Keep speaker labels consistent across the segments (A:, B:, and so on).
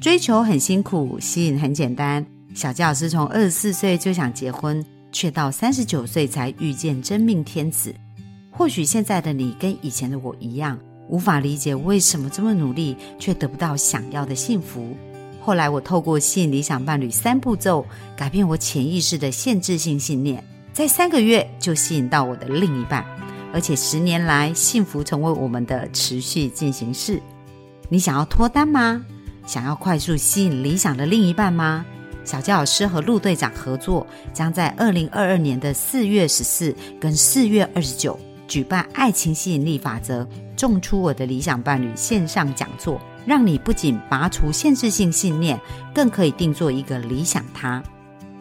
A: 追求很辛苦，吸引很简单。小纪老师从二十四岁就想结婚，却到三十九岁才遇见真命天子。或许现在的你跟以前的我一样，无法理解为什么这么努力却得不到想要的幸福。后来我透过吸引理想伴侣三步骤，改变我潜意识的限制性信念，在三个月就吸引到我的另一半，而且十年来幸福成为我们的持续进行式。你想要脱单吗？想要快速吸引理想的另一半吗？小杰老师和陆队长合作，将在二零二二年的四月十四跟四月二十九举办《爱情吸引力法则》，种出我的理想伴侣线上讲座。让你不仅拔除限制性信念，更可以定做一个理想他。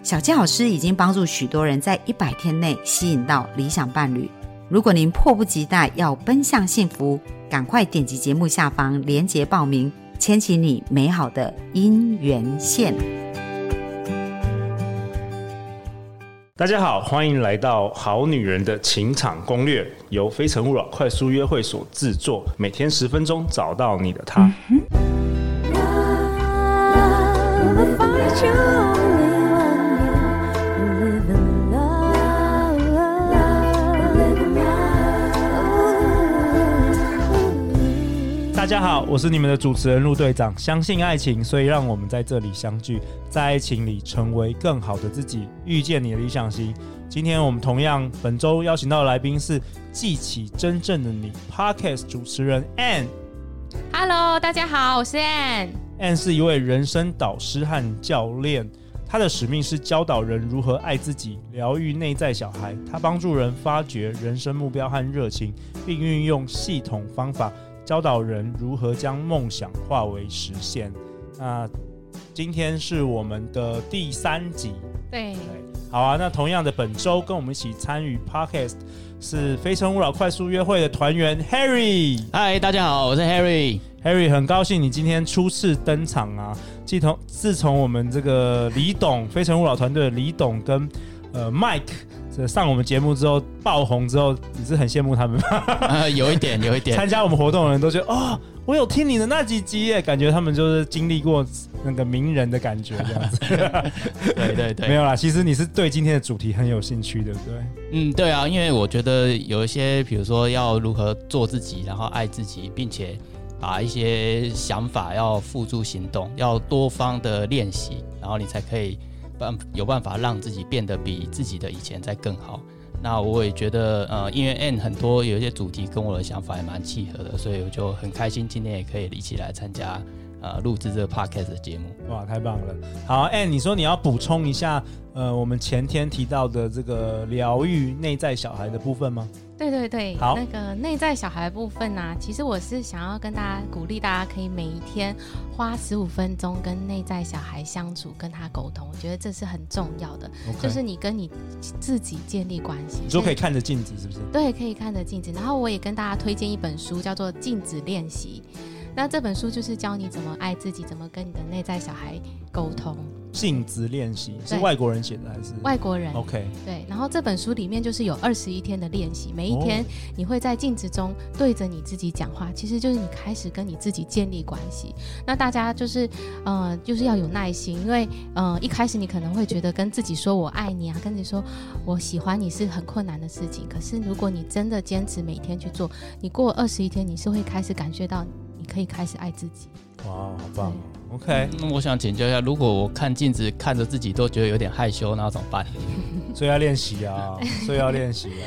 A: 小杰老师已经帮助许多人在一百天内吸引到理想伴侣。如果您迫不及待要奔向幸福，赶快点击节目下方链接报名，牵起你美好的姻缘线。
B: 大家好，欢迎来到《好女人的情场攻略》，由非诚勿扰快速约会所制作，每天十分钟，找到你的他。嗯家好，我是你们的主持人陆队长。相信爱情，所以让我们在这里相聚，在爱情里成为更好的自己，遇见你的理想型。今天我们同样本周邀请到的来宾是记起真正的你 Podcast 主持人 Ann。
C: Hello，大家好，我是 Ann。
B: Ann 是一位人生导师和教练，她的使命是教导人如何爱自己，疗愈内在小孩。她帮助人发掘人生目标和热情，并运用系统方法。教导人如何将梦想化为实现。那今天是我们的第三集。
C: 对，
B: 对，好啊。那同样的，本周跟我们一起参与 Podcast 是非诚勿扰快速约会的团员 Harry。
D: 嗨，大家好，我是 Harry。
B: Harry，很高兴你今天初次登场啊。自从自从我们这个李董非诚勿扰团队的李董跟呃 Mike。上我们节目之后爆红之后，你是很羡慕他们吗？
D: 呃，有一点，有一点。
B: 参加我们活动的人都觉得，哦，我有听你的那几集耶，感觉他们就是经历过那个名人的感觉这样子。
D: 对对对，
B: 没有啦，其实你是对今天的主题很有兴趣，对不对？
D: 嗯，对啊，因为我觉得有一些，比如说要如何做自己，然后爱自己，并且把一些想法要付诸行动，要多方的练习，然后你才可以。办有办法让自己变得比自己的以前再更好。那我也觉得，呃，因为 N 很多有一些主题跟我的想法也蛮契合的，所以我就很开心今天也可以一起来参加，呃，录制这个 Podcast 的节目。
B: 哇，太棒了！好，Ann，你说你要补充一下，呃，我们前天提到的这个疗愈内在小孩的部分吗？
C: 对对对，
B: 好，
C: 那个内在小孩的部分呢、啊，其实我是想要跟大家鼓励，大家可以每一天花十五分钟跟内在小孩相处，跟他沟通，我觉得这是很重要的，Okay. 就是你跟你自己建立关系。
B: 你说可以看着镜子，是不是？
C: 对，可以看着镜子。然后我也跟大家推荐一本书，叫做《镜子练习》。那这本书就是教你怎么爱自己，怎么跟你的内在小孩沟通。
B: 镜子练习是外国人写的还是
C: 外国人
B: ？OK，
C: 对。然后这本书里面就是有二十一天的练习，每一天你会在镜子中对着你自己讲话，其实就是你开始跟你自己建立关系。那大家就是，呃，就是要有耐心，因为，呃，一开始你可能会觉得跟自己说我爱你啊，跟你说我喜欢你是很困难的事情。可是如果你真的坚持每天去做，你过二十一天，你是会开始感觉到你可以开始爱自己。
B: 哇，好棒！OK，
D: 那我想请教一下，如果我看镜子看着自己都觉得有点害羞，那要怎么办？
B: 所以要练习啊，所以要练习啊。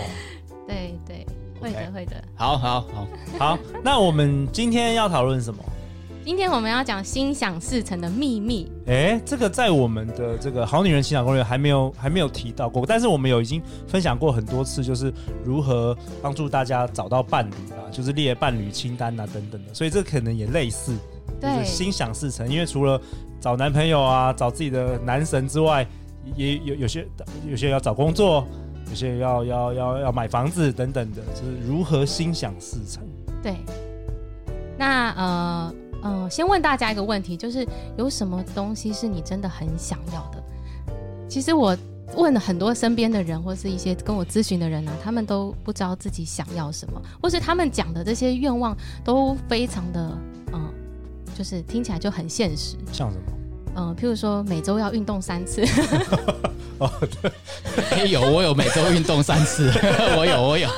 C: 对对，会的会的。
D: 好好好
B: 好，那我们今天要讨论什么？
C: 今天我们要讲心想事成的秘密。
B: 哎，这个在我们的这个好女人情场攻略还没有还没有提到过，但是我们有已经分享过很多次，就是如何帮助大家找到伴侣啊，就是列伴侣清单啊等等的，所以这可能也类似。就是心想事成，因为除了找男朋友啊，找自己的男神之外，也有有些有些要找工作，有些要要要要买房子等等的，就是如何心想事成。
C: 对，那呃嗯、呃，先问大家一个问题，就是有什么东西是你真的很想要的？其实我问了很多身边的人，或是一些跟我咨询的人啊，他们都不知道自己想要什么，或是他们讲的这些愿望都非常的嗯。就是听起来就很现实。
B: 像什么？
C: 嗯，譬如说每周要运动三次。
B: 哦，对，
D: 欸、有我有每周运动三次，我 有我有。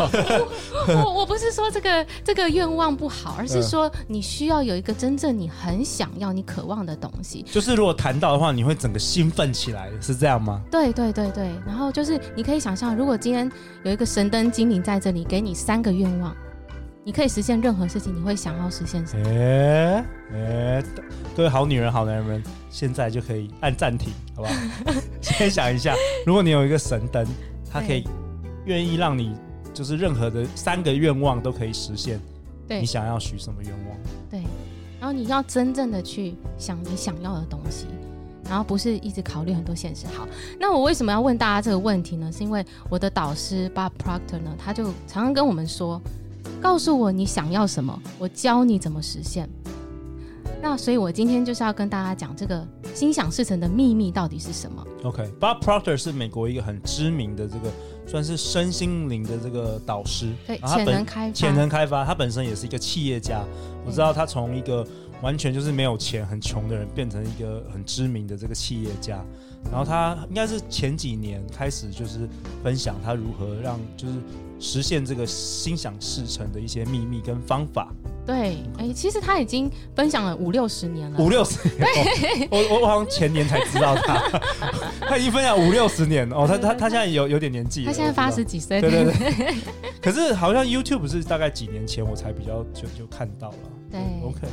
C: 我我不是说这个这个愿望不好，而是说你需要有一个真正你很想要、你渴望的东西。
B: 就是如果谈到的话，你会整个兴奋起来，是这样吗？
C: 对对对对。然后就是你可以想象，如果今天有一个神灯精灵在这里，给你三个愿望。你可以实现任何事情，你会想要实现什么？哎哎、
B: 各位好女人、好男人们，现在就可以按暂停，好不好？先想一下，如果你有一个神灯，它可以愿意让你就是任何的三个愿望都可以实现。对，你想要许什么愿望？
C: 对，然后你要真正的去想你想要的东西，然后不是一直考虑很多现实。好，那我为什么要问大家这个问题呢？是因为我的导师 Bob Proctor 呢，他就常常跟我们说。告诉我你想要什么，我教你怎么实现。那所以，我今天就是要跟大家讲这个心想事成的秘密到底是什么。
B: OK，Bob Proctor 是美国一个很知名的这个算是身心灵的这个导师，
C: 对，潜能开发，
B: 潜能开发，他本身也是一个企业家。我知道他从一个完全就是没有钱、很穷的人，变成一个很知名的这个企业家。然后他应该是前几年开始就是分享他如何让就是。实现这个心想事成的一些秘密跟方法。
C: 对，哎、欸，其实他已经分享了五六十年了。
B: 五六十 年，我我好像前年才知道他，他已经分享五六十年哦。他他他现在有有点年纪，
C: 他现在八十几岁。
B: 对对对。可是好像 YouTube 是大概几年前我才比较就就看到了。
C: 对，OK。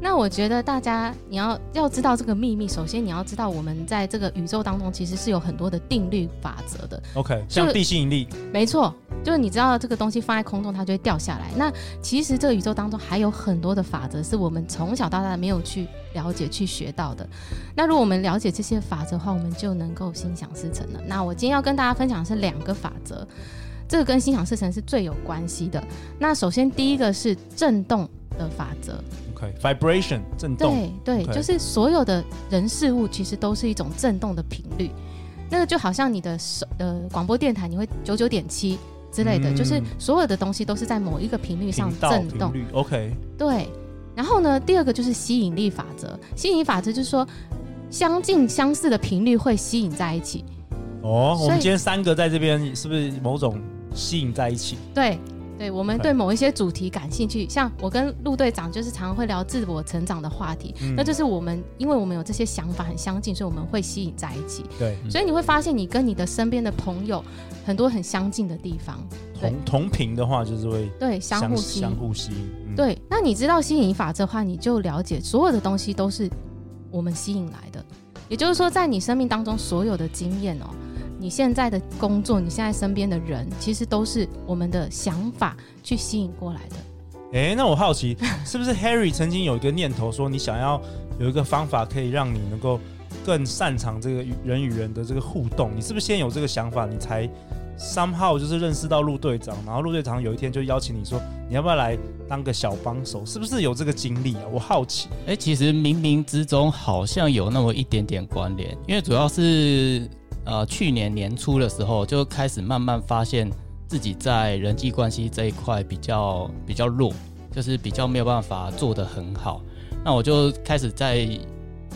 B: 那
C: 我觉得大家你要要知道这个秘密，首先你要知道我们在这个宇宙当中其实是有很多的定律法则的。
B: OK，像地心引力，
C: 没错，就是你知道这个东西放在空中它就会掉下来。那其实这个宇宙当中还有很多的法则是我们从小到大没有去了解、去学到的。那如果我们了解这些法则的话，我们就能够心想事成了。那我今天要跟大家分享的是两个法则，这个跟心想事成是最有关系的。那首先第一个是震动的法则。
B: Okay，vibration 震动，
C: 对对，Okay. 就是所有的人事物其实都是一种震动的频率。那个就好像你的手呃广播电台，你会九九点七之类的，嗯、就是所有的东西都是在某一个频率上震动。
B: OK，
C: 对。然后呢，第二个就是吸引力法则。吸引力法则就是说，相近相似的频率会吸引在一起。
B: 哦，我们今天三个在这边，是不是某种吸引在一起？
C: 对。对，我们对某一些主题感兴趣，像我跟陆队长就是常常会聊自我成长的话题，嗯、那就是我们因为我们有这些想法很相近，所以我们会吸引在一起。
B: 对，
C: 所以你会发现你跟你的身边的朋友很多很相近的地方。
B: 同同频的话就是会
C: 对相互吸
B: 相互吸引。
C: 嗯、对，那你知道吸引法则的话，你就了解所有的东西都是我们吸引来的，也就是说，在你生命当中所有的经验哦。你现在的工作，你现在身边的人，其实都是我们的想法去吸引过来的。
B: 哎，那我好奇，是不是 Harry 曾经有一个念头，说你想要有一个方法，可以让你能够更擅长这个人与人的这个互动？你是不是先有这个想法，你才 somehow 就是认识到陆队长，然后陆队长有一天就邀请你说，你要不要来当个小帮手？是不是有这个经历啊？我好奇。
D: 哎，其实冥冥之中好像有那么一点点关联，因为主要是。呃，去年年初的时候就开始慢慢发现自己在人际关系这一块比较比较弱，就是比较没有办法做得很好。那我就开始在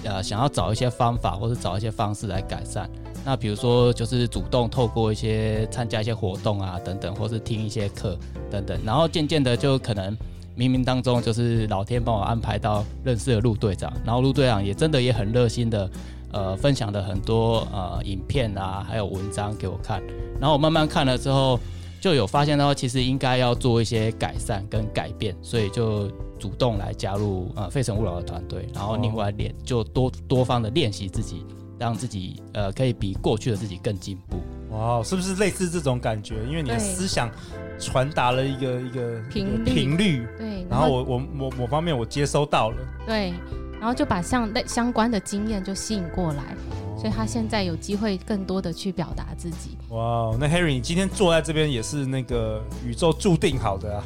D: 呃想要找一些方法，或者找一些方式来改善。那比如说就是主动透过一些参加一些活动啊等等，或是听一些课等等，然后渐渐的就可能冥冥当中就是老天帮我安排到认识了陆队长，然后陆队长也真的也很热心的。呃，分享的很多呃影片啊，还有文章给我看，然后我慢慢看了之后，就有发现到其实应该要做一些改善跟改变，所以就主动来加入呃费城勿扰的团队，然后另外练就多多方的练习自己，让自己呃可以比过去的自己更进步。
B: 哇，是不是类似这种感觉？因为你的思想传达了一个一个频率，频率，
C: 对，
B: 然后我我某某方面我接收到了，
C: 对。然后就把相类相关的经验就吸引过来，所以他现在有机会更多的去表达自己。
B: 哇，那 Harry，你今天坐在这边也是那个宇宙注定好的啊，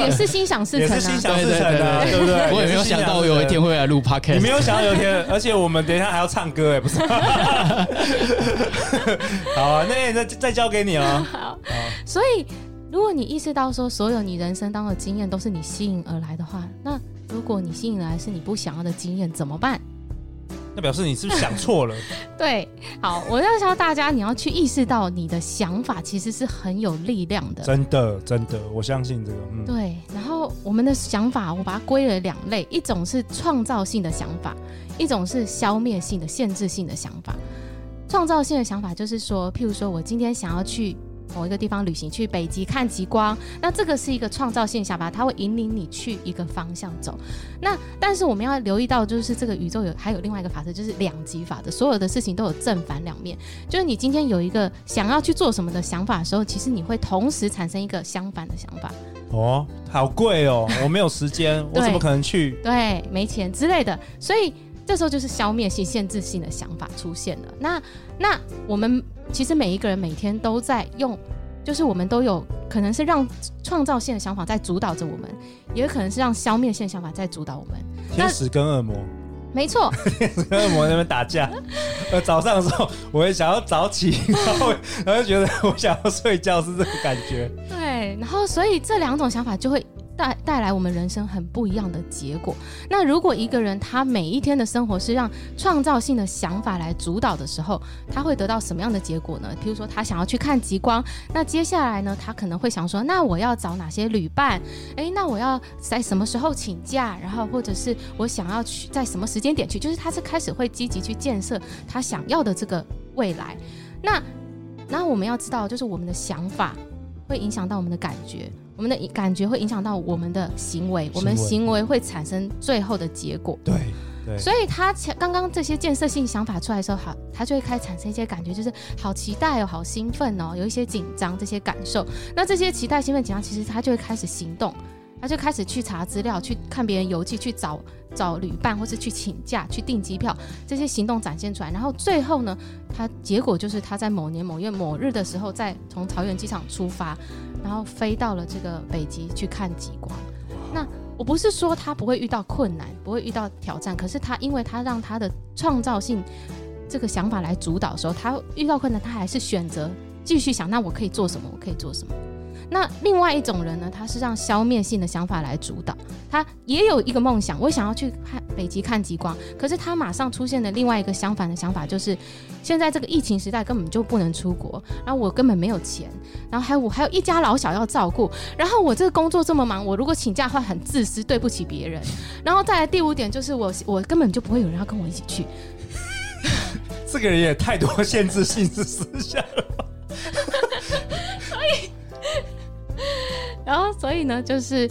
C: 也也是心想事成啊，
B: 也是心想事成的，对不对？
D: 我也没有想到我有一天会来录 Podcast，
B: 你没有想到有一天，而且我们等一下还要唱歌哎，不是？好啊，那再再交给你了。
C: 好，所以如果你意识到说所有你人生当中的经验都是你吸引而来的话，那。如如果你吸引来是你不想要的经验，怎么办？
B: 那表示你是不是想错了？
C: 对，好，我要教大家，你要去意识到你的想法其实是很有力量的。
B: 真的，真的，我相信这个。嗯，
C: 对。然后我们的想法，我把它归为两类，一种是创造性的想法，一种是消灭性的、限制性的想法。创造性的想法就是说，譬如说我今天想要去。某一个地方旅行，去北极看极光，那这个是一个创造性想法，它会引领你去一个方向走。那但是我们要留意到，就是这个宇宙有还有另外一个法则，就是两极法则，所有的事情都有正反两面。就是你今天有一个想要去做什么的想法的时候，其实你会同时产生一个相反的想法。
B: 哦，好贵哦，我没有时间，我怎么可能去？
C: 对，没钱之类的，所以这时候就是消灭性、限制性的想法出现了。那那我们。其实每一个人每天都在用，就是我们都有可能是让创造性的想法在主导着我们，也有可能是让消灭性的想法在主导我们。
B: 天使跟恶魔，
C: 没错，
B: 天使跟恶魔在那边打架。呃，早上的时候我也想要早起，然后然后就觉得我想要睡觉是这个感觉。
C: 对，然后所以这两种想法就会。带带来我们人生很不一样的结果。那如果一个人他每一天的生活是让创造性的想法来主导的时候，他会得到什么样的结果呢？譬如说，他想要去看极光，那接下来呢，他可能会想说，那我要找哪些旅伴？诶，那我要在什么时候请假？然后或者是我想要去在什么时间点去？就是他是开始会积极去建设他想要的这个未来。那那我们要知道，就是我们的想法会影响到我们的感觉。我们的感觉会影响到我们的行为，我们行为会产生最后的结果。
B: 对对，
C: 所以他前刚刚这些建设性想法出来的时候，好，他就会开始产生一些感觉，就是好期待哦，好兴奋哦，有一些紧张这些感受。那这些期待、兴奋、紧张，其实他就会开始行动。他就开始去查资料，去看别人游记，去找找旅伴，或是去请假，去订机票，这些行动展现出来。然后最后呢，他结果就是他在某年某月某日的时候，在从桃园机场出发，然后飞到了这个北极去看极光。那我不是说他不会遇到困难，不会遇到挑战，可是他因为他让他的创造性这个想法来主导的时候，他遇到困难，他还是选择继续想，那我可以做什么？我可以做什么？那另外一种人呢，他是让消灭性的想法来主导，他也有一个梦想，我想要去看北极看极光，可是他马上出现的另外一个相反的想法就是，现在这个疫情时代根本就不能出国，然后我根本没有钱，然后还有我还有一家老小要照顾，然后我这个工作这么忙，我如果请假会很自私，对不起别人，然后再来第五点就是我我根本就不会有人要跟我一起去，
B: 这个人也太多限制性思想了
C: 然后，所以呢，就是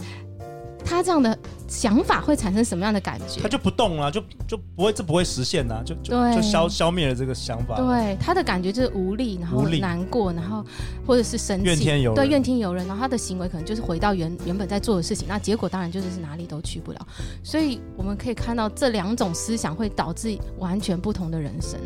C: 他这样的想法会产生什么样的感觉？
B: 他就不动了，就就不会，这不会实现呐，就就就消消灭了这个想法。
C: 对，他的感觉就是无力，然后难过，然后或者是生气，
B: 怨天尤人。
C: 对，怨天尤人。然后他的行为可能就是回到原原本在做的事情，那结果当然就是是哪里都去不了。所以我们可以看到，这两种思想会导致完全不同的人生。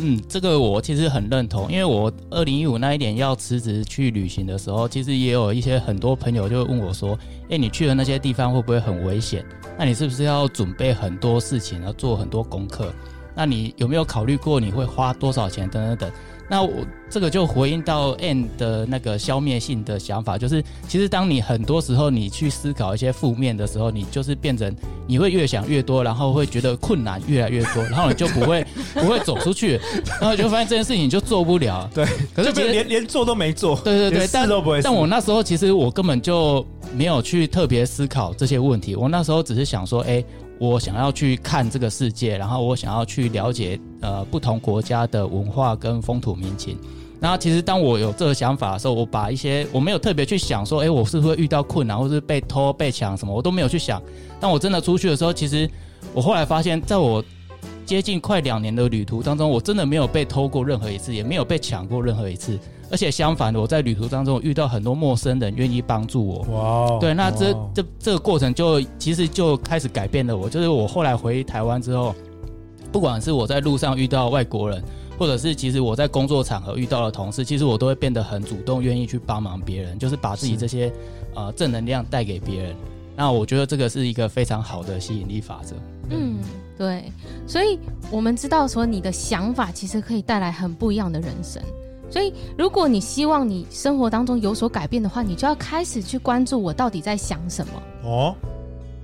D: 嗯，这个我其实很认同，因为我二零一五那一年要辞职去旅行的时候，其实也有一些很多朋友就问我说：“诶，你去的那些地方会不会很危险？那你是不是要准备很多事情，要做很多功课？那你有没有考虑过你会花多少钱？等等等。”那我这个就回应到 Ann 的那个消灭性的想法，就是其实当你很多时候你去思考一些负面的时候，你就是变成你会越想越多，然后会觉得困难越来越多，然后你就不会 不会走出去，然后就发现这件事情你就做不了。
B: 对，可是连连做都没做。
D: 对 对对，
B: 但都不会。
D: 但我那时候其实我根本就没有去特别思考这些问题，我那时候只是想说，哎。我想要去看这个世界，然后我想要去了解呃不同国家的文化跟风土民情。那其实当我有这个想法的时候，我把一些我没有特别去想说，诶，我是不是会遇到困难，或是被偷被抢什么，我都没有去想。当我真的出去的时候，其实我后来发现，在我接近快两年的旅途当中，我真的没有被偷过任何一次，也没有被抢过任何一次。而且相反的，我在旅途当中遇到很多陌生人愿意帮助我。哇 Wow，对，那这 Wow 这这个过程就其实就开始改变了我。就是我后来回台湾之后，不管是我在路上遇到外国人，或者是其实我在工作场合遇到的同事，其实我都会变得很主动，愿意去帮忙别人，就是把自己这些呃正能量带给别人。那我觉得这个是一个非常好的吸引力法则。
C: 嗯，对。所以我们知道说，你的想法其实可以带来很不一样的人生。所以，如果你希望你生活当中有所改变的话，你就要开始去关注我到底在想什么。哦，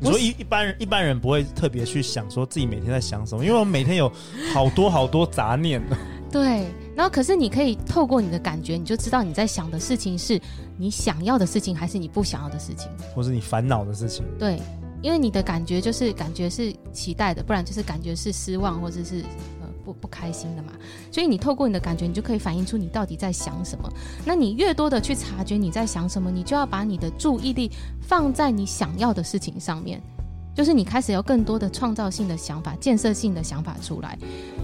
B: 你说一一般人一般人不会特别去想说自己每天在想什么，因为我们每天有好多好多杂念。
C: 对，然后可是你可以透过你的感觉，你就知道你在想的事情是你想要的事情，还是你不想要的事情，
B: 或是你烦恼的事情。
C: 对，因为你的感觉就是感觉是期待的，不然就是感觉是失望或者是呃不不开心的嘛。所以你透过你的感觉，你就可以反映出你到底在想什么。那你越多的去察觉你在想什么，你就要把你的注意力放在你想要的事情上面。就是你开始有更多的创造性的想法、建设性的想法出来，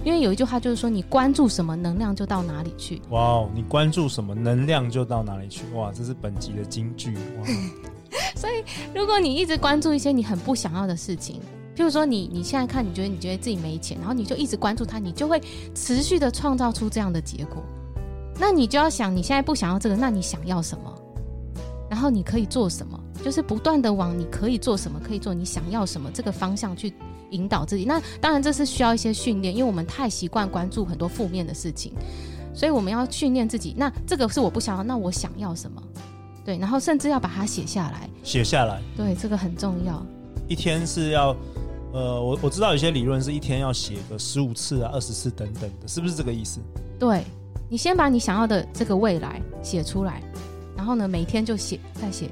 C: 因为有一句话就是说，你关注什么，能量就到哪里去。
B: 哇哦，你关注什么，能量就到哪里去。哇，这是本集的金句。哇，
C: 所以如果你一直关注一些你很不想要的事情，譬如说你你现在看，你觉得你觉得自己没钱，然后你就一直关注它，你就会持续的创造出这样的结果。那你就要想，你现在不想要这个，那你想要什么？然后你可以做什么？就是不断的往你可以做什么，可以做你想要什么这个方向去引导自己。那当然这是需要一些训练，因为我们太习惯关注很多负面的事情，所以我们要训练自己。那这个是我不想要，那我想要什么？对，然后甚至要把它写下来。
B: 写下来。
C: 对，这个很重要。
B: 一天是要，呃，我我知道有些理论是一天要写个十五次啊、二十次等等的，是不是这个意思？
C: 对，你先把你想要的这个未来写出来，然后呢，每天就写，再写。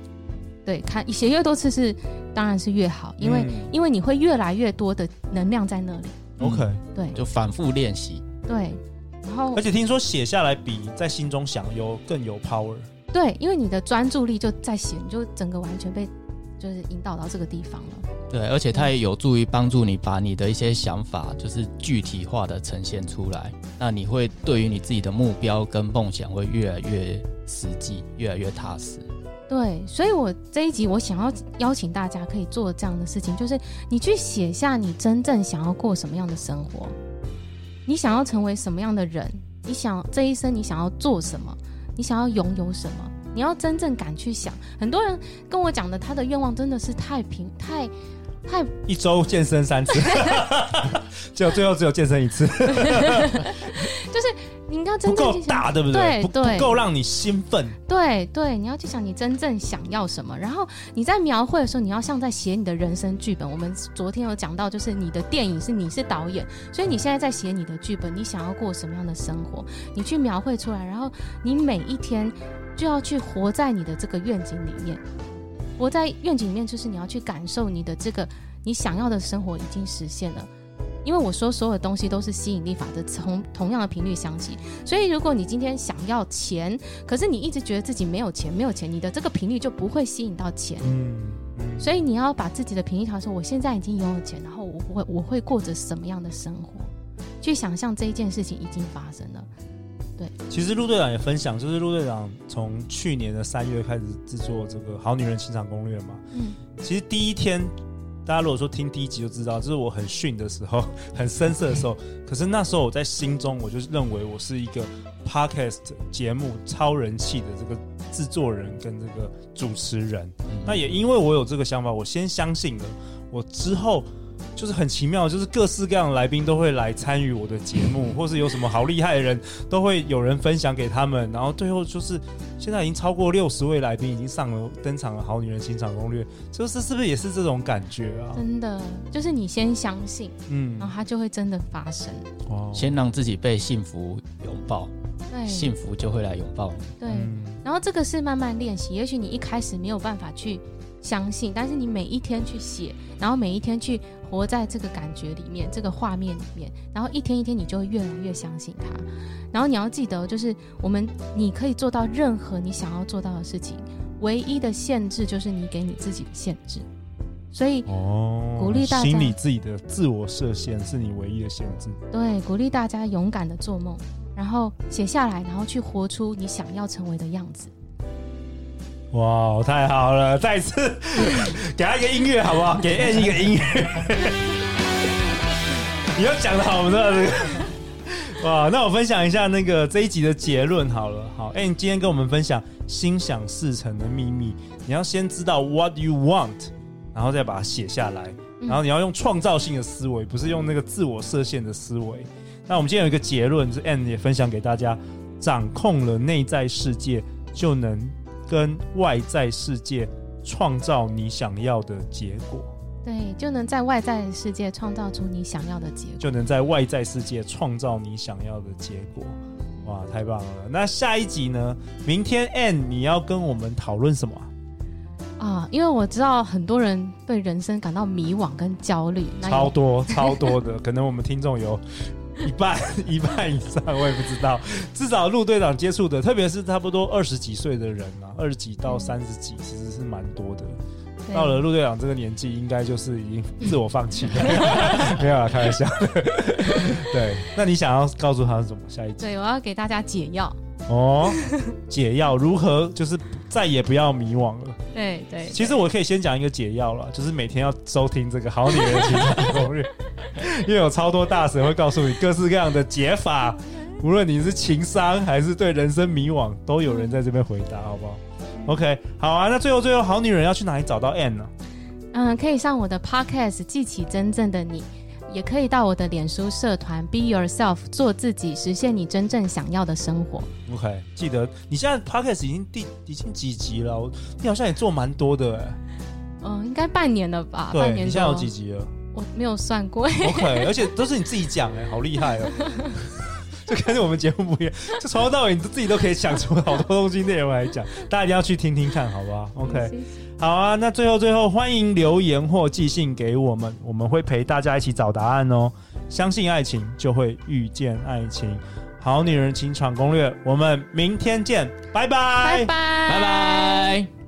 C: 对，看写越多次是，当然是越好，因为、嗯、因为你会越来越多的能量在那里。
B: OK，
C: 对，
D: 就反复练习。
C: 对，然后
B: 而且听说写下来比在心中想有更有 power。
C: 对，因为你的专注力就在写，你就整个完全被就是引导到这个地方了。
D: 对，而且它也有助于帮助你把你的一些想法就是具体化的呈现出来。那你会对于你自己的目标跟梦想会越来越实际，越来越踏实。
C: 对，所以我这一集我想要邀请大家可以做这样的事情，就是你去写下你真正想要过什么样的生活，你想要成为什么样的人，你想这一生你想要做什么，你想要拥有什么，你要真正敢去想。很多人跟我讲的他的愿望真的是太平太。太
B: 一周健身三次，结果最后只有健身一次，
C: 就是你要真正
B: 不够大，对不对？
C: 对对，
B: 不够让你兴奋。
C: 对对，你要去想你真正想要什么，然后你在描绘的时候，你要像在写你的人生剧本。我们昨天有讲到，就是你的电影是你是导演，所以你现在在写你的剧本，你想要过什么样的生活，你去描绘出来，然后你每一天就要去活在你的这个愿景里面。活在愿景里面，就是你要去感受你的这个你想要的生活已经实现了。因为我说所有的东西都是吸引力法则，从同样的频率响起。所以如果你今天想要钱，可是你一直觉得自己没有钱，没有钱，你的这个频率就不会吸引到钱。嗯，所以你要把自己的频率调成：我现在已经拥有钱，然后我不会，我会过着什么样的生活？去想象这一件事情已经发生了。对，
B: 其实陆队长也分享，就是陆队长从去年的三月开始制作这个《好女人情场攻略》嘛。嗯，其实第一天，大家如果说听第一集就知道，就是我很逊的时候，很生涩的时候。可是那时候我在心中，我就认为我是一个 Podcast 节目超人气的这个制作人跟这个主持人。嗯。那也因为我有这个想法，我先相信了，我之后。就是很奇妙，就是各式各样的来宾都会来参与我的节目，或是有什么好厉害的人，都会有人分享给他们，然后最后就是现在已经超过六十位来宾已经上了登场了《好女人情场攻略》，就是是不是也是这种感觉啊？
C: 真的，就是你先相信，嗯，然后它就会真的发生。
D: 哦，先让自己被幸福拥抱，对，幸福就会来拥抱你。
C: 对，然后这个是慢慢练习，也许你一开始没有办法去相信，但是你每一天去写，然后每一天去。活在这个感觉里面，这个画面里面，然后一天一天，你就会越来越相信它。然后你要记得，就是我们你可以做到任何你想要做到的事情，唯一的限制就是你给你自己的限制。所以，哦，鼓励大家，
B: 心里自己的自我设限是你唯一的限制。
C: 对，鼓励大家勇敢的做梦，然后写下来，然后去活出你想要成为的样子。
B: 哇，太好了！再次 给他一个音乐，好不好？给 Ann 一个音乐。你要讲的好，我们这个。哇，那我分享一下那个这一集的结论好了。好，Ann 今天跟我们分享心想事成的秘密。你要先知道 What you want，然后再把它写下来。然后你要用创造性的思维，不是用那个自我设限的思维。那我们今天有一个结论，是 Ann 也分享给大家：掌控了内在世界，就能。跟外在世界创造你想要的结果。
C: 对，就能在外在世界创造出你想要的结果，
B: 就能在外在世界创造你想要的结果。哇，太棒了！那下一集呢？明天 Ann 你要跟我们讨论什么？
C: 啊，因为我知道很多人对人生感到迷惘跟焦虑，
B: 超多超多的，可能我们听众有一半一半以上，我也不知道。至少陆队长接触的，特别是差不多二十几岁的人啊，二十几到三十几，其实是蛮多的。到了陆队长这个年纪，应该就是已经自我放弃了，没有啦，开玩笑。对，那你想要告诉他是怎么？下一集？
C: 对，我要给大家解药。
B: 哦，解药如何？就是再也不要迷惘了。
C: 对对，
B: 其实我可以先讲一个解药了，就是每天要收听这个《好女人情场攻略》，因为有超多大神会告诉你各式各样的解法，无论你是情商还是对人生迷惘，都有人在这边回答，好不好？OK，好啊。那最后最后，好女人要去哪里找到 Ann 呢？
C: 嗯，可以上我的 Podcast 记起真正的你。也可以到我的脸书社团 Be Yourself，做自己，实现你真正想要的生活。
B: OK，记得你现在 Podcast 已经第已经几集了？你好像也做蛮多的哎。
C: 嗯，应该半年了吧？
B: 对，
C: 半年。
B: 你现在有几集了？
C: 我没有算过。
B: OK，而且都是你自己讲哎，好厉害哦！就跟我们节目不一样，就从头到尾你自己都可以想出好多东西内容来讲，大家一定要去听听看，好不好？OK。好啊，那最后最后，欢迎留言或寄信给我们，我们会陪大家一起找答案哦。相信爱情，就会遇见爱情。好女人情场攻略，我们明天见，拜拜，
C: 拜拜，
D: 拜拜。